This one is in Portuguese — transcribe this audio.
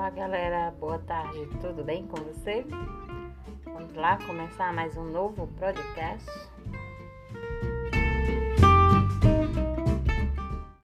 Olá galera, boa tarde, tudo bem com você? Vamos lá começar mais um novo podcast.